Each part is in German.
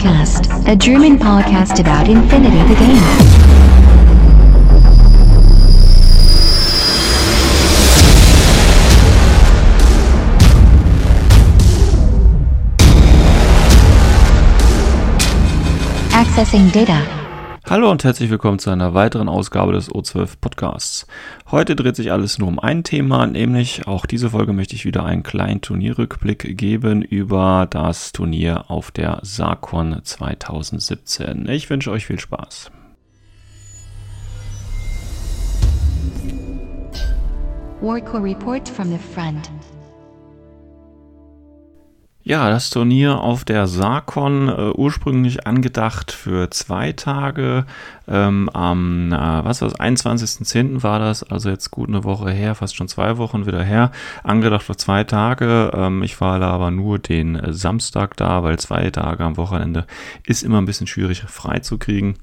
12 Podcast, a German podcast about Infinity the game. Accessing data. Hallo und herzlich willkommen zu einer weiteren Ausgabe des O12 Podcasts. Heute dreht sich alles nur um ein Thema, nämlich auch diese Folge möchte ich wieder einen kleinen Turnierrückblick geben über das Turnier auf der Sarkon 2017. Ich wünsche euch viel Spaß. Warco report from the front. Ja, das Turnier auf der Sarkon, äh, ursprünglich angedacht für zwei Tage. Ähm, am, äh, was war's, 21.10. war das, also jetzt gut eine Woche her, fast schon zwei Wochen wieder her. Angedacht für zwei Tage. Ähm, ich war da aber nur den äh, Samstag da, weil zwei Tage am Wochenende ist immer ein bisschen schwierig freizukriegen.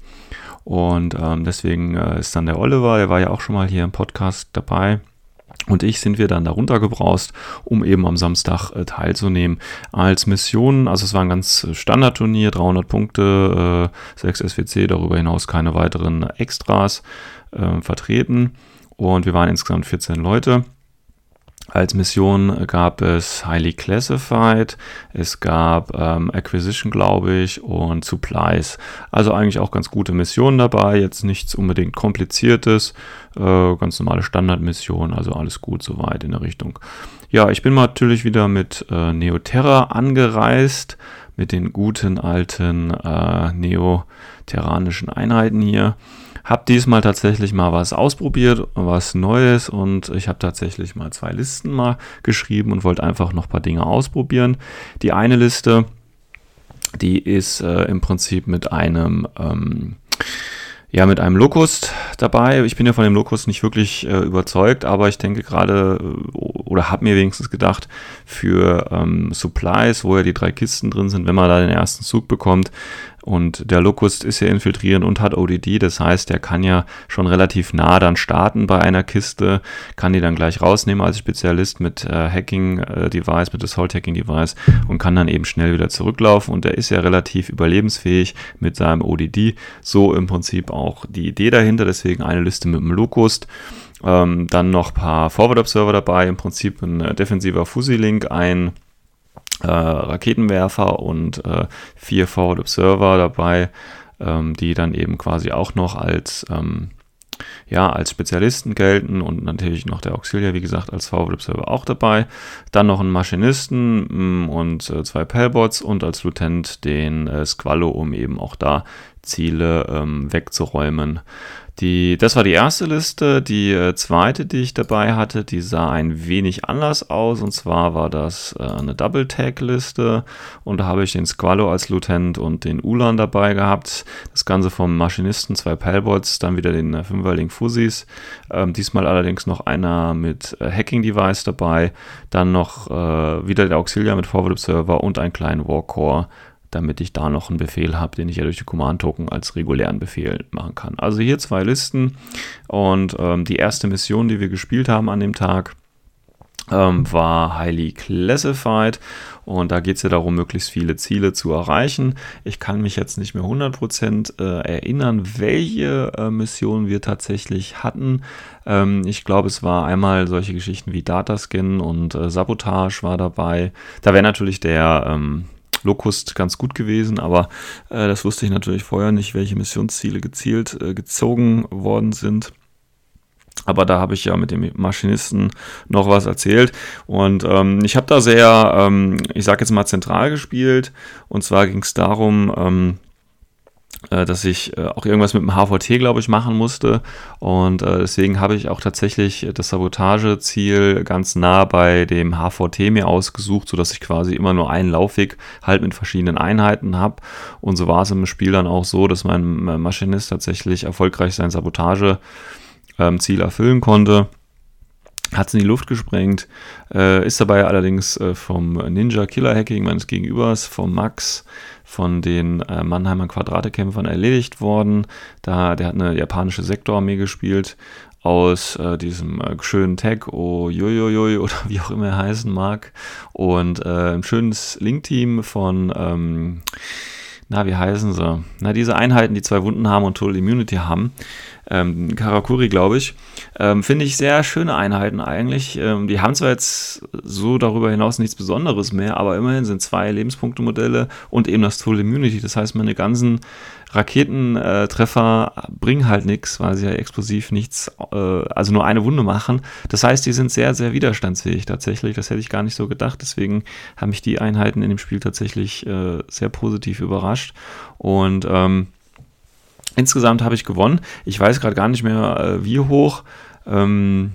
Und ähm, deswegen äh, ist dann der Oliver, der war ja auch schon mal hier im Podcast dabei und ich sind wir dann da runtergebraust, um eben am Samstag äh, teilzunehmen. Als Mission, also es war ein ganz äh, Standardturnier, 300 Punkte, äh, 6 SWC, darüber hinaus keine weiteren Extras äh, vertreten. Und wir waren insgesamt 14 Leute. Als Mission gab es Highly Classified, es gab ähm, Acquisition, glaube ich, und Supplies. Also eigentlich auch ganz gute Missionen dabei, jetzt nichts unbedingt kompliziertes, äh, ganz normale Standardmission, also alles gut soweit in der Richtung. Ja, ich bin natürlich wieder mit äh, Neoterra angereist, mit den guten alten äh, neoterranischen Einheiten hier. Hab diesmal tatsächlich mal was ausprobiert, was Neues und ich habe tatsächlich mal zwei Listen mal geschrieben und wollte einfach noch ein paar Dinge ausprobieren. Die eine Liste, die ist äh, im Prinzip mit einem ähm, ja, mit einem Locust dabei. Ich bin ja von dem Locust nicht wirklich äh, überzeugt, aber ich denke gerade, äh, oder habe mir wenigstens gedacht, für ähm, Supplies, wo ja die drei Kisten drin sind, wenn man da den ersten Zug bekommt, und der Locust ist ja infiltrieren und hat ODD, das heißt, er kann ja schon relativ nah dann starten bei einer Kiste, kann die dann gleich rausnehmen als Spezialist mit äh, Hacking-Device, äh, mit Assault-Hacking-Device und kann dann eben schnell wieder zurücklaufen. Und er ist ja relativ überlebensfähig mit seinem ODD. So im Prinzip auch die Idee dahinter, deswegen eine Liste mit dem Locust. Ähm, dann noch ein paar Forward-Observer dabei, im Prinzip ein äh, defensiver Fuzzy-Link, ein äh, Raketenwerfer und äh, vier Forward Observer dabei, ähm, die dann eben quasi auch noch als ähm, ja, als Spezialisten gelten und natürlich noch der Auxiliar, wie gesagt, als Forward Observer auch dabei. Dann noch einen Maschinisten mh, mm, und äh, zwei Pellbots und als Lieutenant den äh, Squallo, um eben auch da Ziele ähm, wegzuräumen. Die, das war die erste Liste. Die äh, zweite, die ich dabei hatte, die sah ein wenig anders aus. Und zwar war das äh, eine Double-Tag-Liste. Und da habe ich den Squallow als Lieutenant und den Ulan dabei gehabt. Das Ganze vom Maschinisten, zwei Pellbots, dann wieder den äh, Fünferling Fuzis. Ähm, diesmal allerdings noch einer mit äh, Hacking-Device dabei. Dann noch äh, wieder der Auxiliar mit Forward Observer und einen kleinen Warcore damit ich da noch einen Befehl habe, den ich ja durch die Command-Token als regulären Befehl machen kann. Also hier zwei Listen und ähm, die erste Mission, die wir gespielt haben an dem Tag, ähm, war Highly Classified und da geht es ja darum, möglichst viele Ziele zu erreichen. Ich kann mich jetzt nicht mehr 100% äh, erinnern, welche äh, Missionen wir tatsächlich hatten. Ähm, ich glaube, es war einmal solche Geschichten wie Datascan und äh, Sabotage war dabei. Da wäre natürlich der, ähm, Locust ganz gut gewesen, aber äh, das wusste ich natürlich vorher nicht, welche Missionsziele gezielt äh, gezogen worden sind. Aber da habe ich ja mit dem Maschinisten noch was erzählt. Und ähm, ich habe da sehr, ähm, ich sage jetzt mal, zentral gespielt. Und zwar ging es darum, ähm, äh, dass ich äh, auch irgendwas mit dem HVT, glaube ich, machen musste. Und äh, deswegen habe ich auch tatsächlich das Sabotageziel ganz nah bei dem HVT mir ausgesucht, sodass ich quasi immer nur einen Laufweg halt mit verschiedenen Einheiten habe. Und so war es im Spiel dann auch so, dass mein Maschinist tatsächlich erfolgreich sein Sabotageziel ähm, erfüllen konnte hat es in die Luft gesprengt, äh, ist dabei allerdings äh, vom Ninja Killer Hacking meines Gegenübers, vom Max, von den äh, Mannheimer Quadratekämpfern erledigt worden. Da, der hat eine japanische Sektorarmee gespielt aus äh, diesem äh, schönen Tag, oh oder wie auch immer er heißen mag. Und äh, ein schönes Link-Team von ähm, na, wie heißen sie? Na, diese Einheiten, die zwei Wunden haben und Total Immunity haben. Ähm, Karakuri, glaube ich. Ähm, Finde ich sehr schöne Einheiten eigentlich. Ähm, die haben zwar jetzt so darüber hinaus nichts Besonderes mehr, aber immerhin sind zwei Lebenspunkte-Modelle und eben das Total Immunity. Das heißt, meine ganzen Raketentreffer bringen halt nichts, weil sie ja explosiv nichts, äh, also nur eine Wunde machen. Das heißt, die sind sehr, sehr widerstandsfähig tatsächlich. Das hätte ich gar nicht so gedacht. Deswegen haben mich die Einheiten in dem Spiel tatsächlich äh, sehr positiv überrascht. Und ähm, insgesamt habe ich gewonnen. Ich weiß gerade gar nicht mehr, äh, wie hoch. Ähm,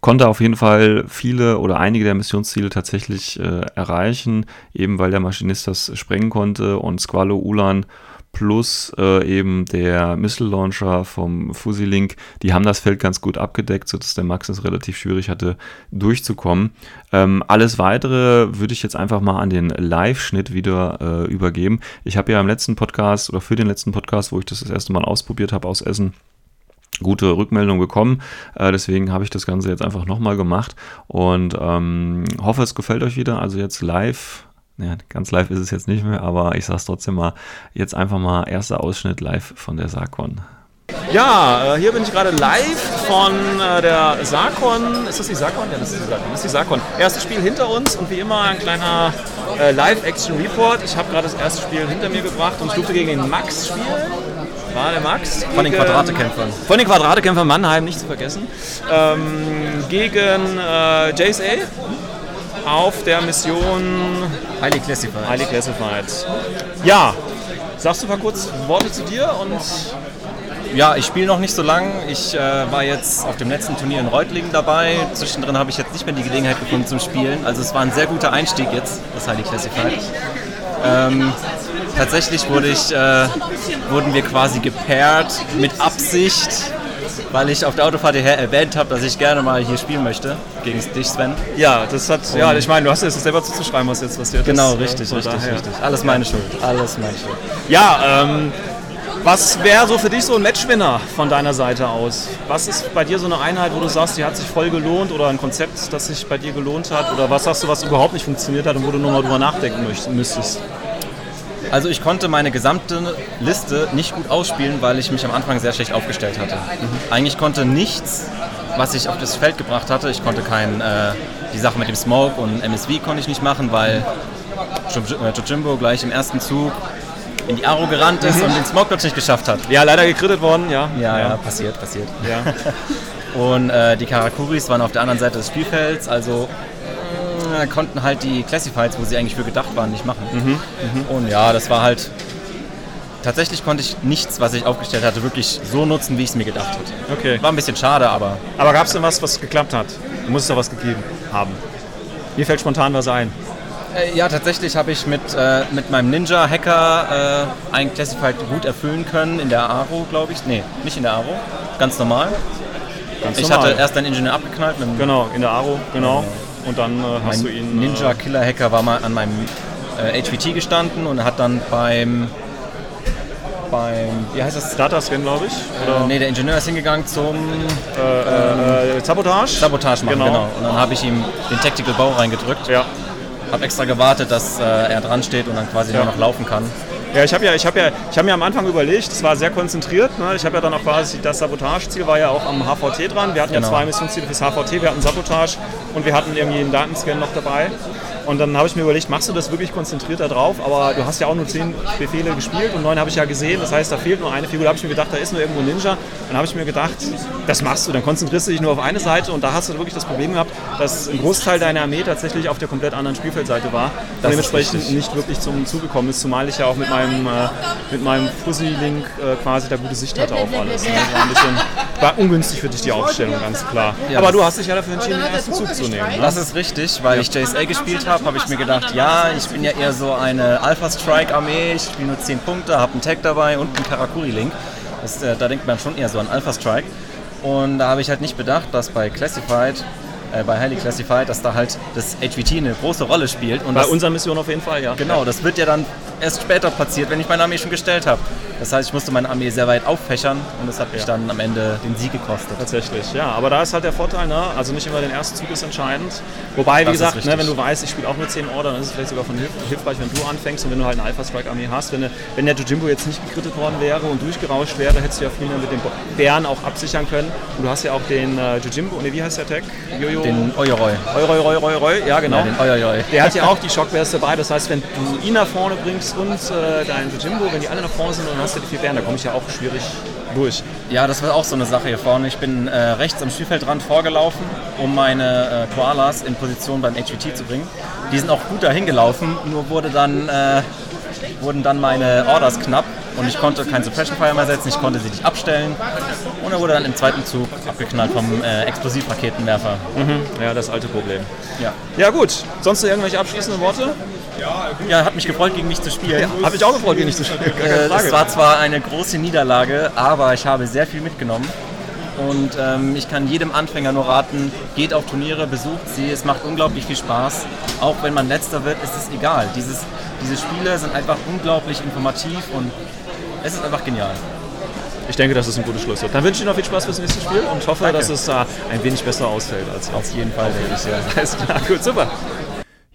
konnte auf jeden Fall viele oder einige der Missionsziele tatsächlich äh, erreichen, eben weil der Maschinist das sprengen konnte und Squalo Ulan plus äh, eben der Missile Launcher vom Fusilink, die haben das Feld ganz gut abgedeckt, sodass der Max es relativ schwierig hatte, durchzukommen. Ähm, alles weitere würde ich jetzt einfach mal an den Live-Schnitt wieder äh, übergeben. Ich habe ja im letzten Podcast oder für den letzten Podcast, wo ich das das erste Mal ausprobiert habe aus Essen, gute Rückmeldung bekommen. Äh, deswegen habe ich das Ganze jetzt einfach nochmal gemacht und ähm, hoffe, es gefällt euch wieder. Also jetzt live ja, ganz live ist es jetzt nicht mehr, aber ich sage es trotzdem mal, jetzt einfach mal erster Ausschnitt live von der Sarkon. Ja, äh, hier bin ich gerade live von äh, der Sarkon. Ist das die Sarkon? Ja, das ist die Sarkon. Das ist die Sarkon. Erstes Spiel hinter uns und wie immer ein kleiner äh, Live-Action-Report. Ich habe gerade das erste Spiel hinter mir gebracht und ich durfte gegen den Max spielen. War der Max? Von den Quadratekämpfern. Von den Quadratekämpfern Mannheim, nicht zu vergessen. Ähm, gegen äh, Jace A auf der Mission Highly Classified. Highly Classified. Ja, sagst du mal kurz Worte zu dir und Ja, ich spiele noch nicht so lang. Ich äh, war jetzt auf dem letzten Turnier in Reutlingen dabei. Zwischendrin habe ich jetzt nicht mehr die Gelegenheit gefunden zum Spielen. Also es war ein sehr guter Einstieg jetzt, das Highly Classified. Ähm, tatsächlich wurde ich, äh, wurden wir quasi gepaart mit Absicht, weil ich auf der Autofahrt hierher erwähnt habe, dass ich gerne mal hier spielen möchte gegen dich, Sven. ja, das hat, ja, ich meine, du hast es selber zuzuschreiben, was jetzt passiert Genau, ist. richtig, Von richtig, daher. richtig. Alles meine Schuld. Alles meine Schuld. Ja, ähm, was wäre so für dich so ein Matchwinner von deiner Seite aus? Was ist bei dir so eine Einheit, wo du sagst, die hat sich voll gelohnt oder ein Konzept, das sich bei dir gelohnt hat? Oder was sagst du, was überhaupt nicht funktioniert hat und wo du nochmal drüber nachdenken müsstest? Also ich konnte meine gesamte Liste nicht gut ausspielen, weil ich mich am Anfang sehr schlecht aufgestellt hatte. Eigentlich konnte nichts, was ich auf das Feld gebracht hatte, ich konnte kein, äh, die Sache mit dem Smoke und MSV konnte ich nicht machen, weil Jo- äh, Jojimbo gleich im ersten Zug in die Aro gerannt ist und den Smoke dort nicht geschafft hat. Ja, leider gekrittet worden, ja. Ja, ja, ja. passiert, passiert. ja. Und äh, die Karakuris waren auf der anderen Seite des Spielfelds, also äh, konnten halt die Classifieds, wo sie eigentlich für gedacht waren, nicht machen. Und ja, das war halt. Tatsächlich konnte ich nichts, was ich aufgestellt hatte, wirklich so nutzen, wie ich es mir gedacht hatte. Okay. War ein bisschen schade, aber Aber gab es denn was, was geklappt hat? Du musst doch was gegeben haben. Mir fällt spontan was ein. äh, ja, tatsächlich habe ich mit, äh, mit meinem Ninja-Hacker äh, ein Classified gut erfüllen können in der Aro, glaube ich. Nee, nicht in der Aro, ganz normal. Ganz Ich normal. hatte erst einen Ingenieur abgeknallt mit dem Genau, in der Aro, genau. Und dann äh, hast du ihn. Ninja Killer Hacker war mal an meinem äh, HVT gestanden und hat dann beim beim wie heißt Äh, das? Datascan, glaube ich. Oder Äh, nee, der Ingenieur ist hingegangen zum äh, äh, Sabotage? Sabotage machen, Genau. genau. Und dann habe ich ihm den Tactical Bau reingedrückt. Ja. Habe extra gewartet, dass äh, er dran steht und dann quasi Ja. nur noch laufen kann. Ja, ich habe ja, ich habe ja, ich habe mir am Anfang überlegt, es war sehr konzentriert. Ne? Ich habe ja dann auch quasi das Sabotageziel war ja auch am HVT dran. Wir hatten Genau. ja zwei Missionsziele fürs HVT, wir hatten Sabotage und wir hatten irgendwie einen Datenscan noch dabei. Und dann habe ich mir überlegt, machst du das wirklich konzentriert da drauf? Aber du hast ja auch nur zehn Befehle gespielt und neun habe ich ja gesehen. Das heißt, da fehlt nur eine Figur. Da habe ich mir gedacht, da ist nur irgendwo ein Ninja. Dann habe ich mir gedacht, das machst du. Dann konzentrierst du dich nur auf eine Seite und da hast du wirklich das Problem gehabt, dass ein Großteil deiner Armee tatsächlich auf der komplett anderen Spielfeldseite war. Das dementsprechend nicht wirklich zum Zuge gekommen ist, zumal ich ja auch mit meinem, äh, mit meinem Fuzzy-Link äh, quasi da gute Sicht hatte auf alles. Ne? War, ein bisschen, war ungünstig für dich die Aufstellung, ganz klar. Ja, Aber du hast dich ja dafür entschieden, den ersten Zug zu nehmen. Ne? Das ist richtig, weil ich JSA gespielt habe, habe ich mir gedacht, ja, ich bin ja eher so eine Alpha-Strike-Armee, ich spiele nur 10 Punkte, habe einen Tag dabei und einen Karakuri-Link. Äh, Da denkt man schon eher so an Alpha-Strike. Und da habe ich halt nicht bedacht, dass bei Classified, äh, bei Highly Classified, dass da halt das HVT eine große Rolle spielt. Und Bei das, unserer Mission auf jeden Fall, ja. Genau, das wird ja dann erst später passiert, wenn ich meine Armee schon gestellt habe. Das heißt, ich musste meine Armee sehr weit auffächern und das hat mich Ja. dann am Ende den Sieg gekostet. Tatsächlich, ja. Aber da ist halt der Vorteil, ne? also nicht immer den ersten Zug ist entscheidend. Wobei, wie Das gesagt, ne, wenn du weißt, ich spiele auch nur 10 Order, dann ist es vielleicht sogar von hilf hilfreich, wenn du anfängst und wenn du halt eine Alpha-Strike-Armee hast. Wenn, wenn der Jojimbo jetzt nicht gekrittet worden wäre und durchgerauscht wäre, hättest du ja viel mehr mit dem Bären auch absichern können. Und du hast ja auch den äh, Jojimbo, ne, wie heißt der Tag? Jojo. Den Oyeroi. Oi, Roi, Roi, Roi, ja genau. Ja, den Oyeroi. Der hat ja auch die Schockwärts dabei. Das heißt, wenn du ihn nach vorne bringst und äh, deinen Jojimbo, wenn die alle nach vorne sind, dann hast du die vier Bären. Da komme ich ja auch schwierig durch. Ja, das war auch so eine Sache hier vorne. Ich bin äh, rechts am Spielfeldrand vorgelaufen, um meine äh, Koalas in Position beim HVT zu bringen. Die sind auch gut dahin gelaufen, nur wurde dann, äh, wurden dann meine Orders knapp und ich konnte kein Suppression Fire mehr setzen, ich konnte sie nicht abstellen und er wurde dann im zweiten Zug abgeknallt vom äh, Explosivraketenwerfer. Ja, das alte Problem. Ja. Ja gut, sonst noch irgendwelche abschließenden Worte? ja, hat mich gefreut, gegen mich zu spielen. Habe ich auch gefreut, gegen dich zu spielen. Äh, es war zwar eine große Niederlage, aber ich habe sehr viel mitgenommen. Und ähm, ich kann jedem Anfänger nur raten, geht auf Turniere, besucht sie, es macht unglaublich viel Spaß. Auch wenn man letzter wird, ist es egal. Dieses, diese Spiele sind einfach unglaublich informativ und es ist einfach genial. ich denke, das ist ein gutes Schlusswort. Dann wünsche ich dir noch viel Spaß fürs nächste Spiel und hoffe, Danke. dass es äh, ein wenig besser ausfällt als jetzt. Auf jeden Fall, denke ich. Ja. Alles klar, gut, super.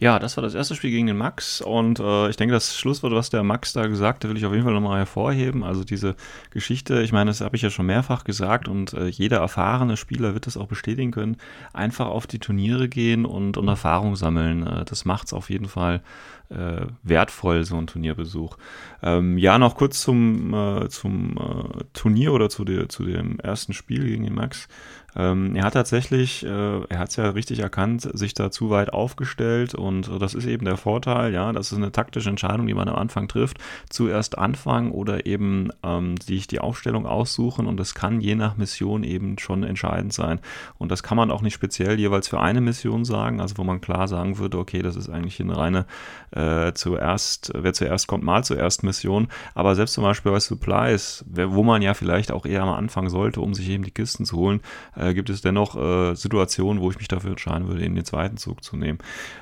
Ja, das war das erste Spiel gegen den Max und äh, ich denke, das Schlusswort, was der Max da gesagt hat, will ich auf jeden Fall nochmal hervorheben. Also diese Geschichte, ich meine, das habe ich ja schon mehrfach gesagt und äh, jeder erfahrene Spieler wird das auch bestätigen können. Einfach auf die Turniere gehen und, und Erfahrung sammeln. Äh, das macht es auf jeden Fall äh, wertvoll, so ein Turnierbesuch. Ähm, ja, noch kurz zum, äh, zum äh, Turnier oder zu, der, zu dem ersten Spiel gegen den Max. Ähm, er hat tatsächlich, äh, er hat es ja richtig erkannt, sich da zu weit aufgestellt und äh, das ist eben der Vorteil, ja, das ist eine taktische Entscheidung, die man am Anfang trifft. Zuerst anfangen oder eben ähm, sich die Aufstellung aussuchen und das kann je nach Mission eben schon entscheidend sein. Und das kann man auch nicht speziell jeweils für eine Mission sagen, also wo man klar sagen würde, okay, das ist eigentlich eine reine äh, zuerst, wer zuerst kommt, mal zuerst Mission. Aber selbst zum Beispiel bei Supplies, wo man ja vielleicht auch eher am Anfang sollte, um sich eben die Kisten zu holen, äh, gibt es dennoch äh, Situationen, wo ich mich dafür entscheiden würde, eben den zweiten Zug zu nehmen.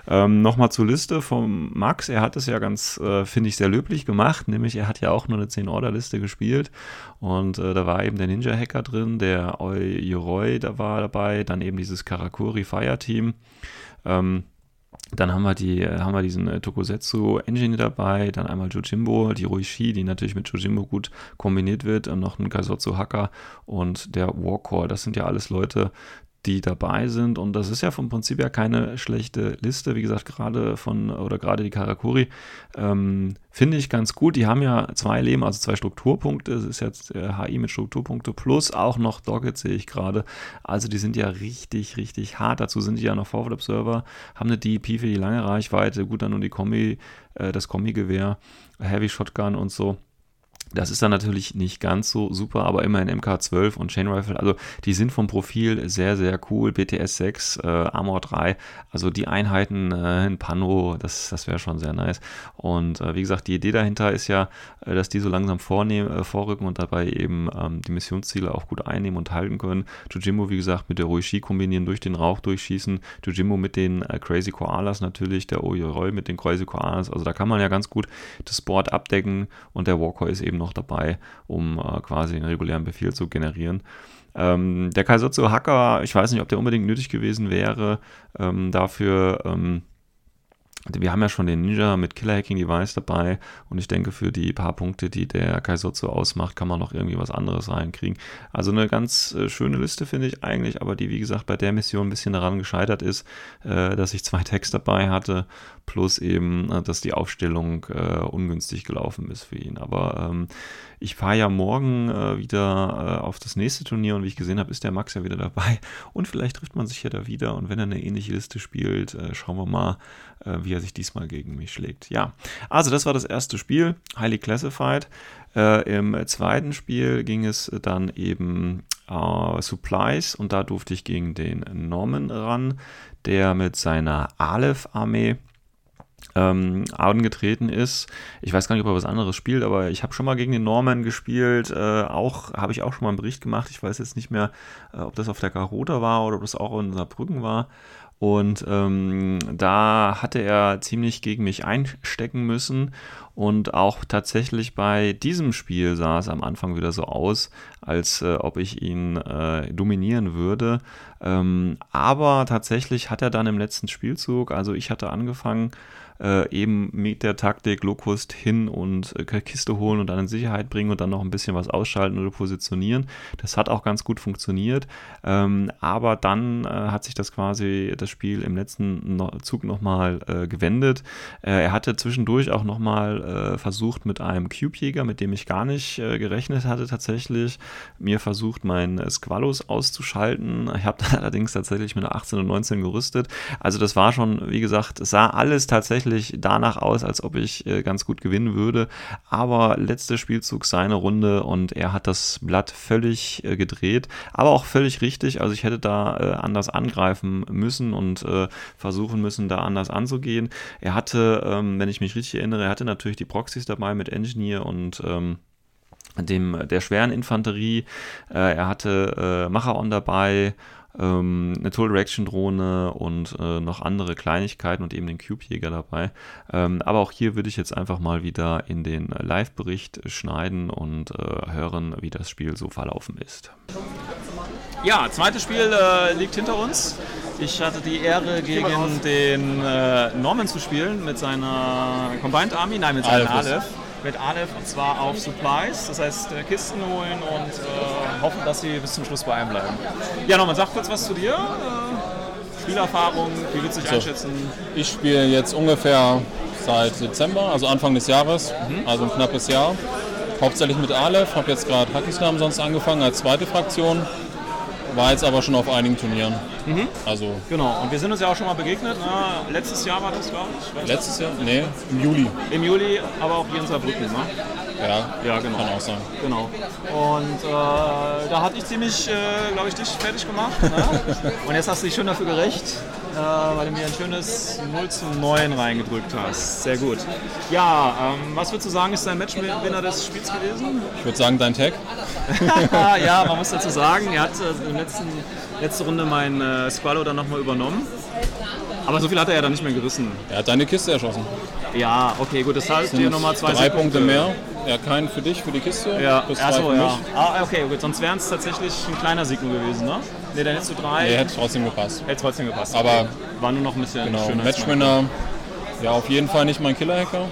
Ähm, Nochmal zur Liste vom Max. Er hat es ja ganz, äh, finde ich, sehr löblich gemacht, nämlich er hat ja auch nur eine 10-Order-Liste gespielt und äh, da war eben der Ninja-Hacker drin, der Oi da war dabei, dann eben dieses Karakuri Fire-Team. Ähm, dann haben wir, die, haben wir diesen äh, Tokusetsu Engine dabei, dann einmal Jojimbo, die Roishi, die natürlich mit Jojimbo gut kombiniert wird, und noch ein Kaisotsu Hacker und der Warcore. Das sind ja alles Leute, die dabei sind und das ist ja vom Prinzip her keine schlechte Liste. Wie gesagt, gerade von, oder gerade die Karakuri ähm, finde ich ganz gut. Die haben ja zwei Leben, also zwei Strukturpunkte. Es ist jetzt äh, HI mit Strukturpunkte plus auch noch Doggett sehe ich gerade. Also die sind ja richtig, richtig hart. Dazu sind die ja noch Forward Observer, haben eine DEP für die lange Reichweite, gut dann nur die Kombi, äh, das Kombi-Gewehr, Heavy Shotgun und so. Das ist dann natürlich nicht ganz so super, aber immerhin MK12 und Chain Rifle, also die sind vom Profil sehr, sehr cool. BTS 6, äh, Armor 3, also die Einheiten äh, in Pano, das, das wäre schon sehr nice. Und äh, wie gesagt, die Idee dahinter ist ja, äh, dass die so langsam vornehmen, äh, vorrücken und dabei eben ähm, die Missionsziele auch gut einnehmen und halten können. Jujimbo, wie gesagt, mit der Roishi kombinieren, durch den Rauch durchschießen. Jujimbo mit den äh, Crazy Koalas natürlich, der Oyeroi mit den Crazy Koalas. Also da kann man ja ganz gut das Board abdecken und der Walker ist eben noch dabei, um äh, quasi einen regulären Befehl zu generieren. Ähm, der Kaisotsu Hacker, ich weiß nicht, ob der unbedingt nötig gewesen wäre, ähm, dafür. Ähm, wir haben ja schon den Ninja mit Killer Hacking Device dabei und ich denke, für die paar Punkte, die der Kaisotsu ausmacht, kann man noch irgendwie was anderes reinkriegen. Also eine ganz äh, schöne Liste finde ich eigentlich, aber die, wie gesagt, bei der Mission ein bisschen daran gescheitert ist, äh, dass ich zwei Tags dabei hatte, plus eben, äh, dass die Aufstellung ungünstig gelaufen ist für ihn. Aber ähm, ich fahre ja morgen wieder auf das nächste Turnier und wie ich gesehen habe, ist der Max ja wieder dabei und vielleicht trifft man sich ja da wieder und wenn er eine ähnliche Liste spielt, schauen wir mal, äh, wie er sich diesmal gegen mich schlägt. Ja, also das war das erste Spiel, Highly Classified. Äh, Im zweiten Spiel ging es dann eben äh, Supplies und da durfte ich gegen den Norman ran, der mit seiner Aleph-Armee ähm, angetreten ist. Ich weiß gar nicht, ob er was anderes spielt, aber ich habe schon mal gegen den Norman gespielt. Äh, auch habe ich auch schon mal einen Bericht gemacht. Ich weiß jetzt nicht mehr, äh, ob das auf der Garota war oder ob das auch in Saarbrücken war. Und ähm, da hatte er ziemlich gegen mich einstecken müssen. Und auch tatsächlich bei diesem Spiel sah es am Anfang wieder so aus, als äh, ob ich ihn äh, dominieren würde. Ähm, aber tatsächlich hat er dann im letzten Spielzug, also ich hatte angefangen, äh, eben mit der Taktik Locust hin und äh, Kiste holen und dann in Sicherheit bringen und dann noch ein bisschen was ausschalten oder positionieren. Das hat auch ganz gut funktioniert. Ähm, aber dann äh, hat sich das quasi das Spiel im letzten no Zug nochmal äh, gewendet. Äh, er hatte zwischendurch auch nochmal äh, versucht mit einem Cube-Jäger, mit dem ich gar nicht äh, gerechnet hatte tatsächlich, mir versucht, meinen Squalus auszuschalten. Ich habe allerdings tatsächlich mit einer 18 und 19 gerüstet. Also das war schon, wie gesagt, es sah alles tatsächlich tatsächlich danach aus, als ob ich äh, ganz gut gewinnen würde. Aber letzter Spielzug seine Runde und er hat das Blatt völlig äh, gedreht, aber auch völlig richtig. Also ich hätte da äh, anders angreifen müssen und versuchen müssen, da anders anzugehen. Er hatte, ähm, wenn ich mich richtig erinnere, er hatte natürlich die Proxys dabei mit Engineer und ähm, dem, der schweren Infanterie. Er hatte Machaon dabei ähm, eine Tool Reaction Drohne und äh, noch andere Kleinigkeiten und eben den Cube-Jäger dabei. Ähm, aber auch hier würde ich jetzt einfach mal wieder in den Live-Bericht schneiden und äh, hören, wie das Spiel so verlaufen ist. Ja, zweites Spiel äh, liegt hinter uns. Ich hatte die Ehre, gegen den äh, Norman zu spielen mit seiner Combined Army, nein, mit seinem Aleph mit Aleph und zwar auf Supplies, das heißt äh, Kisten holen und äh, hoffen, dass sie bis zum Schluss bei einem bleiben. Ja, nochmal, sag kurz was zu dir. Äh, Spielerfahrung, wie willst du dich so, einschätzen? Ich spiele jetzt ungefähr seit Dezember, also Anfang des Jahres, mhm. also ein knappes Jahr. Hauptsächlich mit Aleph, habe jetzt gerade Hackislam sonst angefangen als zweite Fraktion. War jetzt aber schon auf einigen Turnieren. Mhm. Also genau, und wir sind uns ja auch schon mal begegnet. Ne? Letztes Jahr war das, glaube ich. Letztes Jahr? Nee, im Juli. Im Juli, aber auch hier in Saarbrücken, ne? Ja, ja genau. kann auch sein. Genau. Und äh, da hatte ich ziemlich, äh, glaube ich, dich fertig gemacht. Ne? und jetzt hast du dich schon dafür gerecht, äh, weil du mir ein schönes 0 zu 9 reingedrückt hast. Sehr gut. Ja, ähm, was würdest du sagen, ist dein Matchwinner des Spiels gewesen? Ich würde sagen, dein Tag. ja, man muss dazu sagen, er hat äh, in der letzten, letzte Runde mein äh, Squallow dann nochmal übernommen. Aber so viel hat er ja dann nicht mehr gerissen. Er hat deine Kiste erschossen. Ja, okay, gut, das heißt dir nochmal zwei Drei Punkte mehr. Ja, keinen für dich, für die Kiste. Ja, Achso, ja. Ah, okay, gut, sonst wären es tatsächlich ein kleiner Sieg nur gewesen, ne? Ne, dann hättest du drei. Nee, hätte trotzdem gepasst. Hätte trotzdem gepasst. Aber war nur noch ein bisschen genau, schöner. Matchwinner, ja, auf jeden Fall nicht mein Killer-Hacker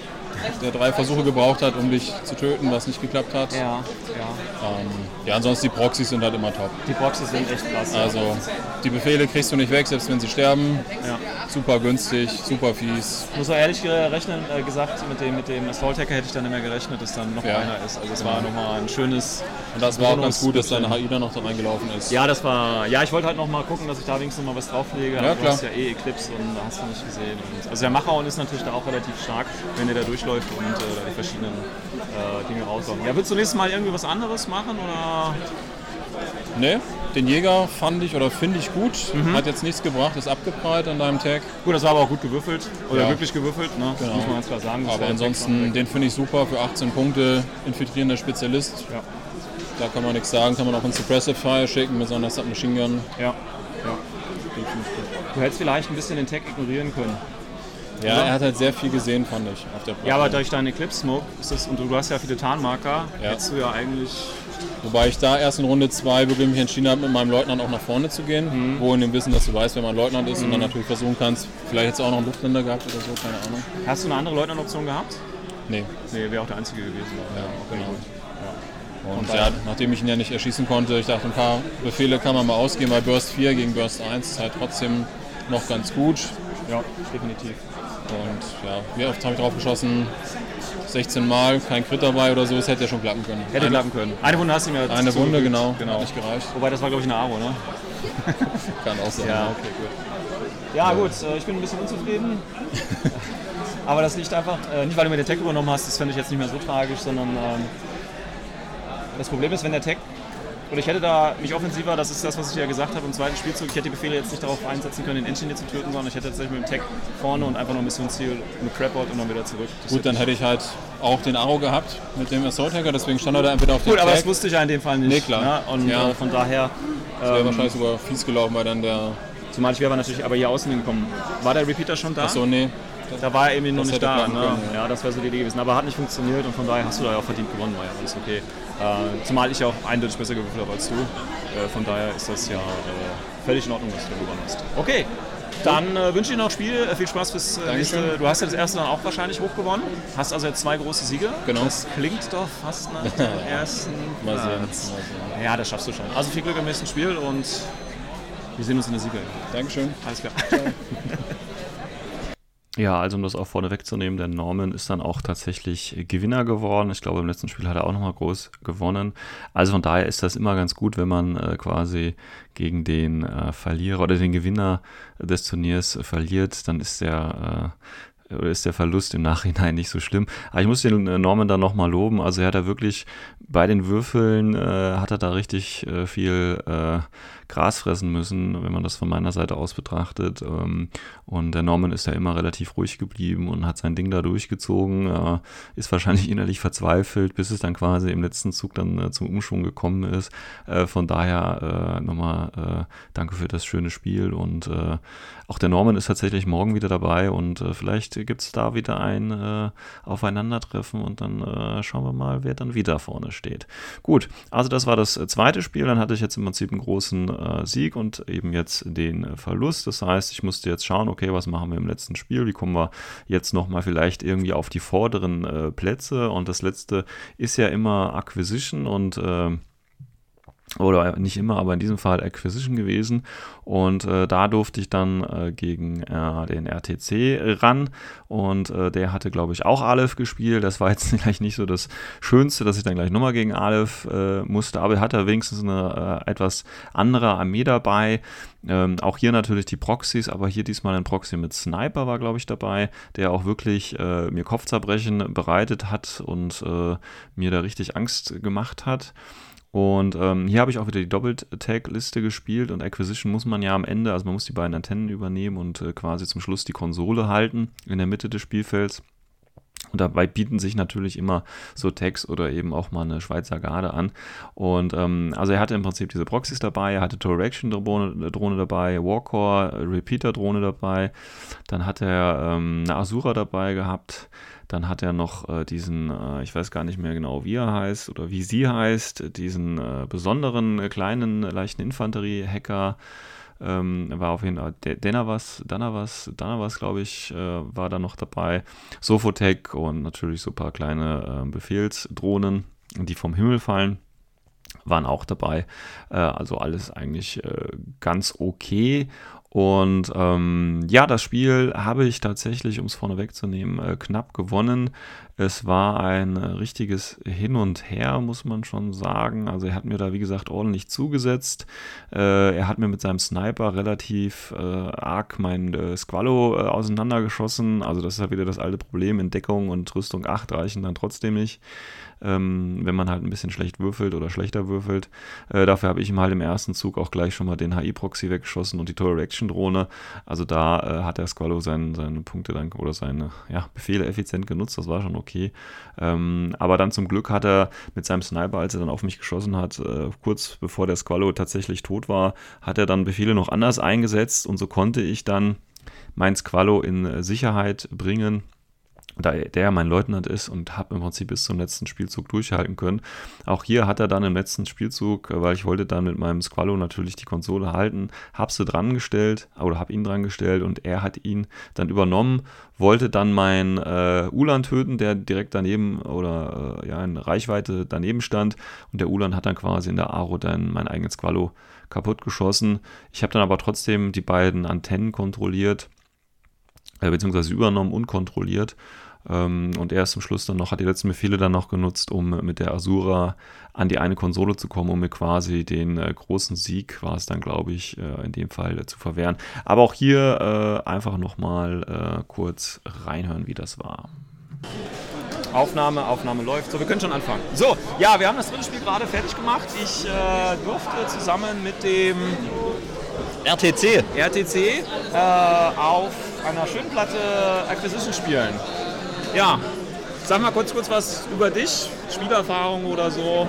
der drei Versuche gebraucht hat, um dich zu töten, was nicht geklappt hat. Ja, ja. Ähm, ja, ansonsten die Proxys sind halt immer top. Die Proxys sind echt klasse. Also die Befehle kriegst du nicht weg, selbst wenn sie sterben. Ja. Super günstig, super fies. Muss auch ehrlich rechnen, äh, gesagt, mit dem, mit dem Assault Hacker hätte ich dann nicht mehr gerechnet, dass dann noch ja. einer ist. Also es war nochmal ein schönes. Und das war auch ganz gut, dass deine HI da noch da reingelaufen ist. Ja, das war. Ja, ich wollte halt noch mal gucken, dass ich da wenigstens noch mal was drauflege. Ja, klar. Du hast ja eh Eclipse und hast du nicht gesehen. Und also der Machaon ist natürlich da auch relativ stark, wenn der da durchläuft und äh, die verschiedenen äh, Dinge rauskommen. Ja, willst du nächstes Mal irgendwie was anderes machen oder? Nee, den Jäger fand ich oder finde ich gut. Mhm. Hat jetzt nichts gebracht, ist abgeprallt an deinem Tag. Gut, das war aber auch gut gewürfelt. Oder ja. wirklich gewürfelt, ne? genau. muss man ganz klar sagen. Aber ansonsten, den finde ich super für 18 Punkte. Infiltrierender Spezialist. Ja. Da kann man nichts sagen, kann man auch einen Suppressive Fire schicken mit so einer Submachine Gun. Ja. ja. Du hättest vielleicht ein bisschen den Tag ignorieren können. Ja, er hat halt sehr viel gesehen, fand ich, auf der Plattform. Ja, aber durch deinen Eclipse Smoke ist das, und du hast ja viele Tarnmarker, ja. hättest du ja eigentlich. Wobei ich da erst in Runde 2 wirklich mich entschieden habe, mit meinem Leutnant auch nach vorne zu gehen. Mhm. Wo in dem Wissen, dass du weißt, wer mein Leutnant ist mhm. und dann mhm. natürlich versuchen kannst, vielleicht hättest du auch noch einen Luftländer gehabt oder so, keine Ahnung. Hast du eine andere Leutnant-Option gehabt? Nee. Nee, wäre auch der einzige gewesen. Ja, genau. Ja. Und ja, nachdem ich ihn ja nicht erschießen konnte, ich dachte, ein paar Befehle kann man mal ausgehen, weil Burst 4 gegen Burst 1 ist halt trotzdem noch ganz gut. Ja, definitiv. Und ja, wie oft habe ich drauf geschossen? 16 Mal, kein Crit dabei oder so, es hätte ja schon klappen können. Hätte eine, klappen können. Eine Wunde hast du mir Eine Wunde, genau, genau. Hat nicht gereicht. Wobei das war, glaube ich, eine Aro, ne? Kann auch sein. Ja, okay, gut. Ja, gut, äh, ich bin ein bisschen unzufrieden. Aber das liegt einfach, äh, nicht weil du mir den Tag übernommen hast, das fände ich jetzt nicht mehr so tragisch, sondern ähm, das Problem ist, wenn der Tag und ich hätte da mich offensiver, das ist das, was ich ja gesagt habe im zweiten Spielzug, ich hätte die Befehle jetzt nicht darauf einsetzen können, den Engineer zu töten, sondern ich hätte tatsächlich mit dem Tech vorne und einfach nur Missionsziel mit Crapboard und dann wieder zurück. Das Gut, dann hätte ich halt auch den Arrow gehabt mit dem Assault Hacker, deswegen stand er da entweder auf dem Gut, aber das wusste ich ja in dem Fall nicht. Nee, klar. Ne? Und ja. äh, von daher... Das wäre ähm, wahrscheinlich sogar fies gelaufen, weil dann der... Zumal ich wäre natürlich aber hier außen hingekommen. War der Repeater schon da? Achso, nee. Da war er irgendwie noch nicht da. Ne? können, Ja, das wäre so die Idee gewesen. Aber hat nicht funktioniert und von daher hast du da ja auch verdient gewonnen, war ja alles okay. Äh, zumal ich ja auch eindeutig besser gewürfelt habe als du. Äh, von daher ist das ja äh, völlig in Ordnung, dass du gewonnen hast. Okay. Dann äh, wünsche ich dir noch Spiel, viel Spaß fürs äh, nächste. Du hast ja das erste dann auch wahrscheinlich hochgewonnen. Hast also jetzt zwei große Siege. Genau. Das klingt doch fast nach dem ersten Mal sehen. Mal sehen. Ja, das schaffst du schon. Also viel Glück im nächsten Spiel und wir sehen uns in der Sieger. Dankeschön. Alles klar. Ja, also um das auch vorne wegzunehmen, der Norman ist dann auch tatsächlich Gewinner geworden. Ich glaube, im letzten Spiel hat er auch nochmal groß gewonnen. Also von daher ist das immer ganz gut, wenn man äh, quasi gegen den äh, Verlierer oder den Gewinner des Turniers äh, verliert, dann ist der äh, oder ist der Verlust im Nachhinein nicht so schlimm. Aber ich muss den äh, Norman dann nochmal loben. Also er hat da wirklich bei den Würfeln äh, hat er da richtig äh, viel äh, Gras fressen müssen, wenn man das von meiner Seite aus betrachtet. Ähm, und der Norman ist ja immer relativ ruhig geblieben und hat sein Ding da durchgezogen, äh, ist wahrscheinlich innerlich verzweifelt, bis es dann quasi im letzten Zug dann äh, zum Umschwung gekommen ist. Äh, von daher nochmal danke für das schöne Spiel und auch der Norman ist tatsächlich morgen wieder dabei und vielleicht gibt es da wieder ein Aufeinandertreffen und dann schauen wir mal, wer dann wieder vorne steht. Gut, also das war das äh, zweite Spiel. Dann hatte ich jetzt im Prinzip einen großen äh, Sieg und eben jetzt den äh, Verlust. Das heißt, ich musste jetzt schauen, okay, was machen wir im letzten Spiel? Wie kommen wir jetzt nochmal vielleicht irgendwie auf die vorderen äh, Plätze? Und das letzte ist ja immer Acquisition und äh, oder nicht immer, aber in diesem Fall Acquisition gewesen. Und äh, da durfte ich dann äh, gegen äh, den RTC ran. Und äh, der hatte, glaube ich, auch Aleph gespielt. Das war jetzt gleich nicht so das Schönste, dass ich dann gleich nochmal gegen Aleph äh, musste. Aber er hatte wenigstens eine äh, etwas andere Armee dabei. Ähm, auch hier natürlich die Proxys, aber hier diesmal ein Proxy mit Sniper war, glaube ich, dabei, der auch wirklich mir Kopfzerbrechen bereitet hat und mir da richtig Angst gemacht hat. Und ähm, hier habe ich auch wieder die Double-Tag-Liste gespielt und Acquisition muss man ja am Ende, also man muss die beiden Antennen übernehmen und äh, quasi zum Schluss die Konsole halten in der Mitte des Spielfelds. Und dabei bieten sich natürlich immer so Tags oder eben auch mal eine Schweizer Garde an. Und ähm, also er hatte im Prinzip diese Proxys dabei, er hatte Tour-Action-Drohne Drohne dabei, Warcore, Repeater-Drohne dabei, dann hat er ähm, eine Asura dabei gehabt, dann hat er noch äh, diesen, äh, ich weiß gar nicht mehr genau, wie er heißt oder wie sie heißt, diesen äh, besonderen äh, kleinen, leichten Infanterie-Hacker. Ähm, war auf jeden Fall Danavas, Danavas, Danavas, glaube ich, äh, war da noch dabei. Sofotec und natürlich so ein paar kleine äh, Befehlsdrohnen, die vom Himmel fallen waren auch dabei. Äh, also alles eigentlich äh, ganz okay. Und ähm, ja, das Spiel habe ich tatsächlich, um es vorne wegzunehmen, äh, knapp gewonnen. Es war ein äh, richtiges Hin und Her, muss man schon sagen. Also er hat mir da, wie gesagt, ordentlich zugesetzt. Äh, er hat mir mit seinem Sniper relativ äh, arg mein äh, Squallow äh, auseinandergeschossen. Also das ist halt wieder das alte Problem. Entdeckung und Rüstung 8 reichen dann trotzdem nicht ähm, wenn man halt ein bisschen schlecht würfelt oder schlechter würfelt. Äh, dafür habe ich ihm halt im ersten Zug auch gleich schon mal den HI-Proxy weggeschossen und die Total Reaction Drohne. Also da äh, hat der Squallow seine, seine Punkte dann oder seine ja, Befehle effizient genutzt, das war schon okay. Ähm, aber dann zum Glück hat er mit seinem Sniper, als er dann auf mich geschossen hat, äh, kurz bevor der Squallow tatsächlich tot war, hat er dann Befehle noch anders eingesetzt und so konnte ich dann mein Squallow in äh, Sicherheit bringen da der mein Leutnant ist und habe im Prinzip bis zum letzten Spielzug durchhalten können. Auch hier hat er dann im letzten Spielzug, äh, weil ich wollte dann mit meinem Squallow natürlich die Konsole halten, habe sie dran gestellt oder habe ihn dran gestellt und er hat ihn dann übernommen, wollte dann meinen äh, Ulan töten, der direkt daneben oder äh, ja in Reichweite daneben stand und der Ulan hat dann quasi in der Aro dann mein eigenes Squallow kaputt geschossen. Ich habe dann aber trotzdem die beiden Antennen kontrolliert, äh, beziehungsweise übernommen und kontrolliert ähm, und erst zum Schluss dann noch, hat die letzten Befehle dann noch genutzt, um mit der Asura an die eine Konsole zu kommen, um mir quasi den äh, großen Sieg, war es dann, glaube ich, äh, in dem Fall äh, zu verwehren. Aber auch hier äh, einfach nochmal äh, kurz reinhören, wie das war. Aufnahme, Aufnahme läuft. So, wir können schon anfangen. So, ja, wir haben das dritte Spiel gerade fertig gemacht. Ich äh, durfte zusammen mit dem RTC. RTC äh, auf einer schönen Platte Acquisition spielen. Ja, sag mal kurz kurz was über dich, Spielerfahrung oder so.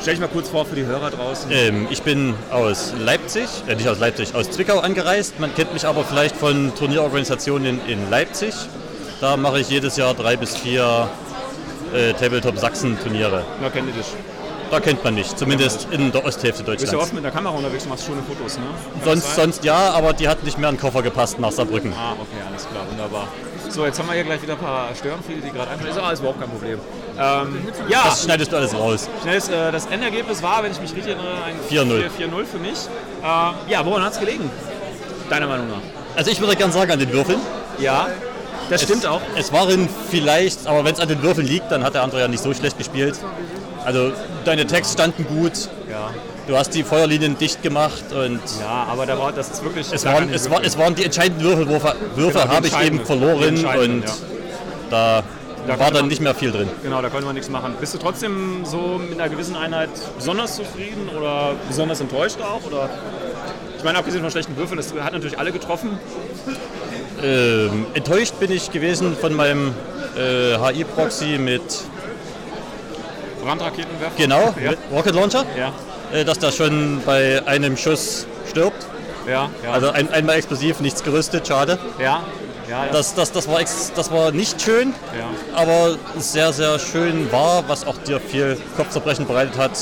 Stell dich mal kurz vor für die Hörer draußen. Ähm, ich bin aus Leipzig, äh, nicht aus Leipzig, aus Zwickau angereist. Man kennt mich aber vielleicht von Turnierorganisationen in Leipzig. Da mache ich jedes Jahr drei bis vier äh, Tabletop Sachsen Turniere. Da kennt ihr dich. Da kennt man mich, zumindest in der Osthälfte Du bist ja Deutschlands. oft mit der Kamera unterwegs und machst schöne Fotos, ne? Kann Sonst, sonst ja, aber die hat nicht mehr in den Koffer gepasst nach Saarbrücken. Ah, okay, alles klar, wunderbar. So, jetzt haben wir hier gleich wieder ein paar Störenfriede, die gerade einfallen. Ist alles überhaupt kein Problem. Ähm, ja, Das schneidest du alles raus. schnelles, äh, das Endergebnis war, wenn ich mich richtig erinnere, ein 4-0. 4-0 für mich. Äh, ja, woran hat es gelegen? Deiner Meinung nach? Also ich würde gern sagen an den Würfeln. Ja, das stimmt es, auch. Es waren vielleicht, aber wenn es an den Würfeln liegt, dann hat der andere ja nicht so schlecht gespielt. Also deine Texte standen gut, Ja, du hast die Feuerlinien dicht gemacht und ja aber da war, das ist wirklich. es, waren, es, war, es waren die entscheidenden Würfel, Würfe, Würfe Genau, habe ich eben verloren und ja. da, Da war dann man- nicht mehr viel drin. Genau, da konnte man nichts machen. Bist du trotzdem so mit einer gewissen Einheit besonders zufrieden oder besonders enttäuscht auch? Oder? Ich meine, abgesehen von schlechten Würfeln, das hat natürlich alle getroffen. Ähm, enttäuscht bin ich gewesen von meinem äh, HI-Proxy mit, Brandraketenwerfer. genau, Ja. Rocket Launcher, Ja, äh, dass der schon bei einem Schuss stirbt. ja, ja. Also ein, einmal explosiv, nichts gerüstet, schade. ja, ja, ja. Das, das, das, war ex, das war nicht schön, ja. aber sehr, sehr schön war, was auch dir viel Kopfzerbrechen bereitet hat,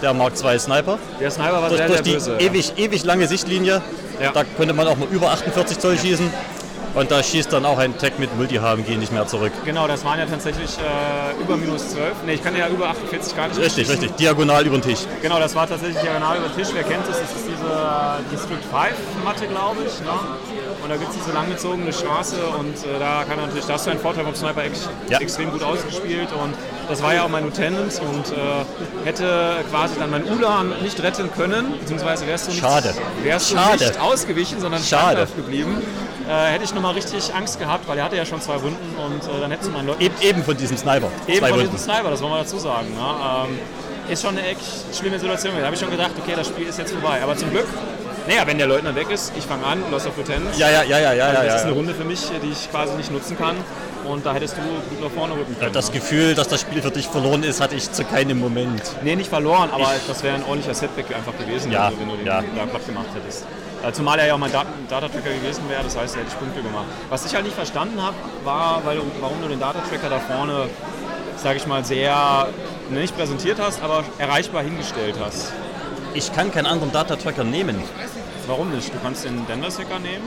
der Mark II Sniper. Der Sniper war Durch, sehr, durch sehr die böse. ewig, ewig lange Sichtlinie, da konnte man auch mal über 48 Zoll schießen. Und da schießt dann auch ein Tag mit Multi-HMG nicht mehr zurück. Genau, das waren ja tatsächlich äh, über minus 12. Ne, ich kann ja über 48 gar nicht Richtig, richtig. Diagonal über den Tisch. Genau, das war tatsächlich diagonal über den Tisch. Wer kennt es? Das ist diese District 5 Matte, glaube ich. Ne? Und da gibt es diese langgezogene Straße und äh, da kann natürlich, da hast du einen Vorteil vom Sniper ex Ja. extrem gut ausgespielt und das war ja auch mein Lieutenant und äh, hätte quasi dann mein Ulan nicht retten können, beziehungsweise wärst du nicht, Schade. Wärst du Schade. nicht ausgewichen, sondern Schade. standhaft geblieben. Äh, hätte ich nochmal richtig Angst gehabt, weil er hatte ja schon zwei Wunden und äh, dann hättest du meinen Leuten Eben, eben von diesem Sniper. Eben Zwei von Wunden. diesem Sniper, das wollen wir dazu sagen. Ne? Ähm, ist schon eine echt schlimme Situation. Da habe ich schon gedacht, okay, das Spiel ist jetzt vorbei. Aber zum Glück, naja, wenn der Leutnant weg ist, ich fange an, Lost of Lieutenant. Ja, ja, ja, ja, ja. also das ja, ist eine ja. Runde für mich, die ich quasi nicht nutzen kann. Und da hättest du gut nach vorne rücken können. Das ne? Gefühl, dass das Spiel für dich verloren ist, hatte ich zu keinem Moment. Nee, nicht verloren, aber das wäre ein ordentlicher Setback einfach gewesen, Ja, wenn du den ja. da platt gemacht hättest. Äh, Zumal er ja auch mein Dat- Data-Tracker gewesen wäre, das heißt, er hätte ich Punkte gemacht. Was ich halt nicht verstanden habe, war, weil, du- warum du den Data-Tracker da vorne, sage ich mal, sehr nicht präsentiert hast, aber erreichbar hingestellt hast. Ich kann keinen anderen Data-Tracker nehmen. Warum nicht? Du kannst den Denver-Sticker nehmen.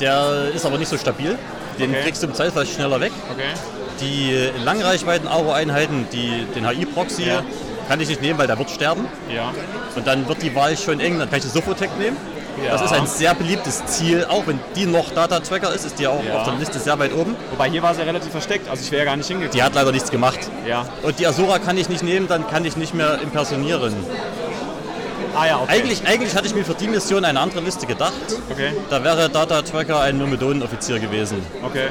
Der ist aber nicht so stabil. Den Okay. kriegst du im Zweifel schneller weg. Okay. Die Langreichweiten-Aro-Einheiten, die, den HI-Proxy, Ja. kann ich nicht nehmen, weil der wird sterben. Ja. Und dann wird die Wahl schon eng. Dann kann ich den Sofotec nehmen. Ja. Das ist ein sehr beliebtes Ziel. Auch wenn die noch Data-Tracker ist, ist die auch Ja. auf der Liste sehr weit oben. Wobei hier war sie relativ versteckt, also ich wäre ja gar nicht hingekommen. Die hat leider nichts gemacht. Ja. Und die Asura kann ich nicht nehmen, dann kann ich nicht mehr impersonieren. Ah ja, okay. Eigentlich, eigentlich hatte ich mir für die Mission eine andere Liste gedacht. Okay. Da wäre Data Tracker ein Myrmidon-Offizier gewesen. Okay.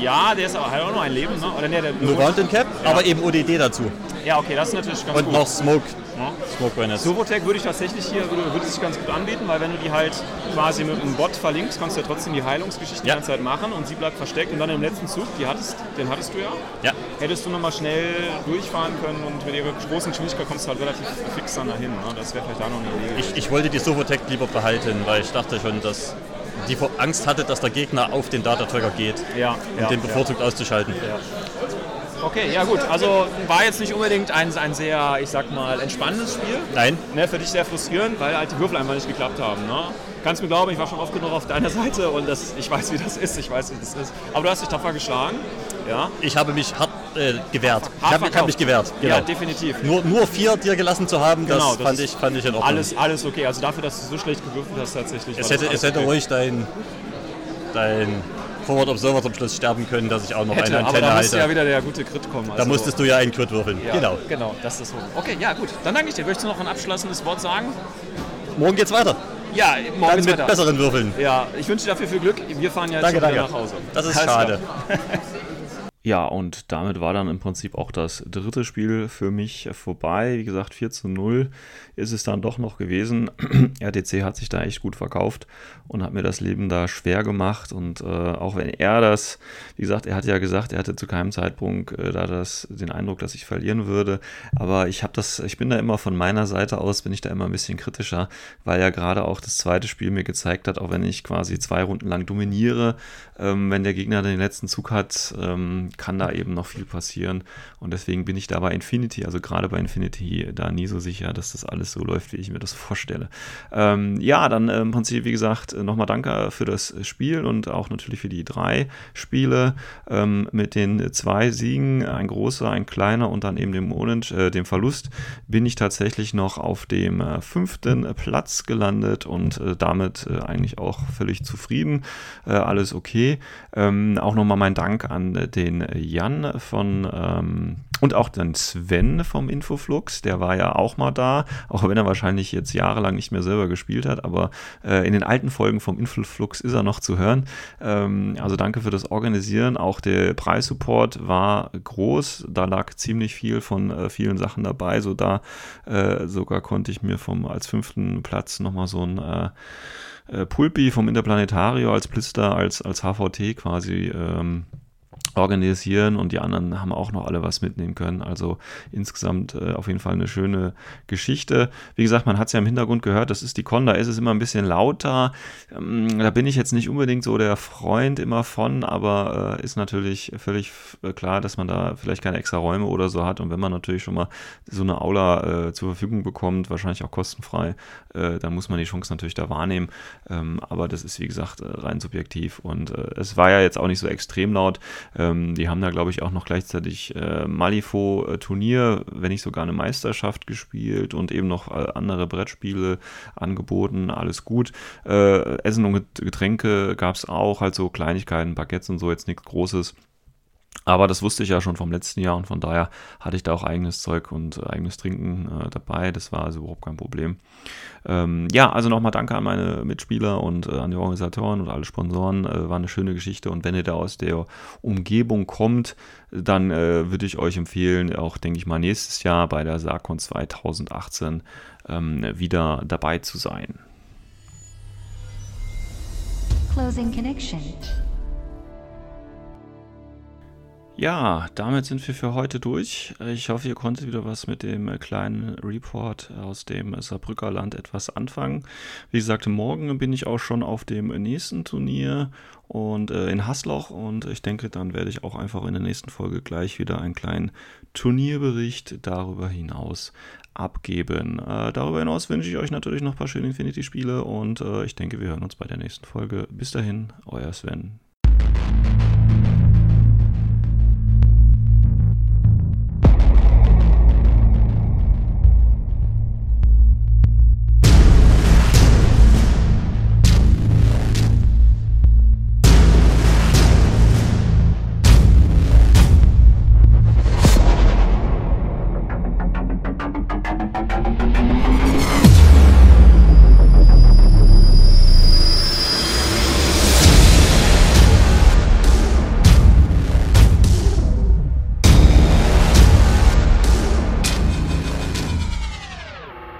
Ja, der ist aber hat auch noch ein Leben, ne? Oder nee, der Nur Mountain Cap, Ja. aber eben ODD dazu. Ja, okay, das ist natürlich ganz Und gut. noch Smoke. Ja. Smoke Grenades. Sovotec würde ich tatsächlich hier, würde, würde sich ganz gut anbieten, weil wenn du die halt quasi mit einem Bot verlinkst, kannst du ja trotzdem die Heilungsgeschichten Ja. die ganze Zeit machen und sie bleibt versteckt und dann im letzten Zug, die hattest, den hattest du ja, Ja. hättest du nochmal schnell durchfahren können und mit ihrer großen Geschwindigkeit kommst du halt relativ fix dann dahin. Ne? Das wäre vielleicht da noch eine Idee. Ich, ich wollte die Sovotec lieber behalten, weil ich dachte schon, dass die Angst hatte, dass der Gegner auf den Data Tracker geht, ja, um ja, den bevorzugt auszuschalten. Okay, ja gut. Also war jetzt nicht unbedingt ein, ein sehr, ich sag mal, entspannendes Spiel. Nein, Ne, für dich sehr frustrierend, weil halt die Würfel einfach nicht geklappt haben. Ne? Kannst mir glauben, ich war schon oft genug auf deiner Seite und das, ich weiß, wie das ist. Ich weiß, wie das ist. Aber du hast dich tapfer geschlagen. Ja, ich habe mich hart äh, gewehrt. Ich Hart habe ich hab verkauft. mich gewehrt. Genau. ja definitiv. nur, nur vier dir gelassen zu haben, das, Genau, das fand, ich, fand ich in Ordnung. Alles, alles okay. Also dafür, dass du so schlecht gewürfelt hast, tatsächlich. es hätte, es hätte okay. ruhig dein, dein Forward Observer zum Schluss sterben können, dass ich auch noch Hätte, eine aber Antenne da halte. musste ja wieder der gute Crit kommen. da Also, musstest du ja einen Crit würfeln. ja, Genau. Genau, das ist so. Okay, ja gut. Dann danke ich dir. Möchtest du noch ein abschließendes Wort sagen? Morgen geht's weiter. Ja, morgen Dann mit weiter. besseren Würfeln. Ja, ich wünsche dir dafür viel Glück. Wir fahren ja jetzt Danke, danke. nach Hause. Das ist Alles schade. Ja, und damit war dann im Prinzip auch das dritte Spiel für mich vorbei. Wie gesagt, 4 zu 0 ist es dann doch noch gewesen. RTC hat sich da echt gut verkauft und hat mir das Leben da schwer gemacht. Und äh, auch wenn er das, wie gesagt, er hat ja gesagt, er hatte zu keinem Zeitpunkt äh, da das, den Eindruck, dass ich verlieren würde. Aber ich habe das, ich bin da immer von meiner Seite aus, bin ich da immer ein bisschen kritischer, weil ja gerade auch das zweite Spiel mir gezeigt hat, auch wenn ich quasi zwei Runden lang dominiere, ähm, wenn der Gegner den letzten Zug hat, ähm, kann da eben noch viel passieren. Und deswegen bin ich da bei Infinity, also gerade bei Infinity, da nie so sicher, dass das alles so läuft, wie ich mir das vorstelle. Ähm, ja, dann äh, im Prinzip, wie gesagt, nochmal danke für das Spiel und auch natürlich für die drei Spiele ähm, mit den zwei Siegen, ein großer, ein kleiner und dann eben dem, Unent äh, dem Verlust, bin ich tatsächlich noch auf dem äh, fünften Platz gelandet und äh, damit äh, eigentlich auch völlig zufrieden. Äh, alles okay. Ähm, auch nochmal mein Dank an den Jan von ähm, und auch dann Sven vom Infoflux, der war ja auch mal da, auch wenn er wahrscheinlich jetzt jahrelang nicht mehr selber gespielt hat, aber äh, in den alten Folgen vom Infoflux ist er noch zu hören. Ähm, also danke für das Organisieren. Auch der Preissupport war groß, da lag ziemlich viel von äh, vielen Sachen dabei, so da äh, sogar konnte ich mir vom als fünften Platz nochmal so ein äh, Pulpi vom Interplanetario als Blister, als, als HVT quasi ähm, organisieren und die anderen haben auch noch alle was mitnehmen können. Also insgesamt äh, auf jeden Fall eine schöne Geschichte. Wie gesagt, man hat es ja im Hintergrund gehört, das ist die Con, da ist es immer ein bisschen lauter. Ähm, da bin ich jetzt nicht unbedingt so der Freund immer von, aber äh, ist natürlich völlig äh, klar, dass man da vielleicht keine extra Räume oder so hat. Und wenn man natürlich schon mal so eine Aula äh, zur Verfügung bekommt, wahrscheinlich auch kostenfrei, äh, dann muss man die Chance natürlich da wahrnehmen. Ähm, aber das ist wie gesagt äh, rein subjektiv und es war ja jetzt auch nicht so extrem laut. Ähm, die haben da, glaube ich, auch noch gleichzeitig äh, Malifaux-Turnier, wenn nicht sogar eine Meisterschaft gespielt und eben noch äh, andere Brettspiele angeboten. Alles gut. Äh, Essen und Getränke gab es auch, halt so Kleinigkeiten, Baguettes und so, jetzt nichts Großes. Aber das wusste ich ja schon vom letzten Jahr und von daher hatte ich da auch eigenes Zeug und äh, eigenes Trinken äh, dabei. Das war also überhaupt kein Problem. Ähm, ja, also nochmal danke an meine Mitspieler und äh, an die Organisatoren und alle Sponsoren. Äh, war eine schöne Geschichte und wenn ihr da aus der Umgebung kommt, dann äh, würde ich euch empfehlen, auch denke ich mal nächstes Jahr bei der Sarkon 2018 ähm, wieder dabei zu sein. Closing connection. Ja, damit sind wir für heute durch. Ich hoffe, ihr konntet wieder was mit dem kleinen Report aus dem Saarbrücker Land etwas anfangen. Wie gesagt, morgen bin ich auch schon auf dem nächsten Turnier und äh, in Hasloch und ich denke, dann werde ich auch einfach in der nächsten Folge gleich wieder einen kleinen Turnierbericht darüber hinaus abgeben. Äh, darüber hinaus wünsche ich euch natürlich noch ein paar schöne Infinity-Spiele und äh, ich denke, wir hören uns bei der nächsten Folge. Bis dahin, euer Sven.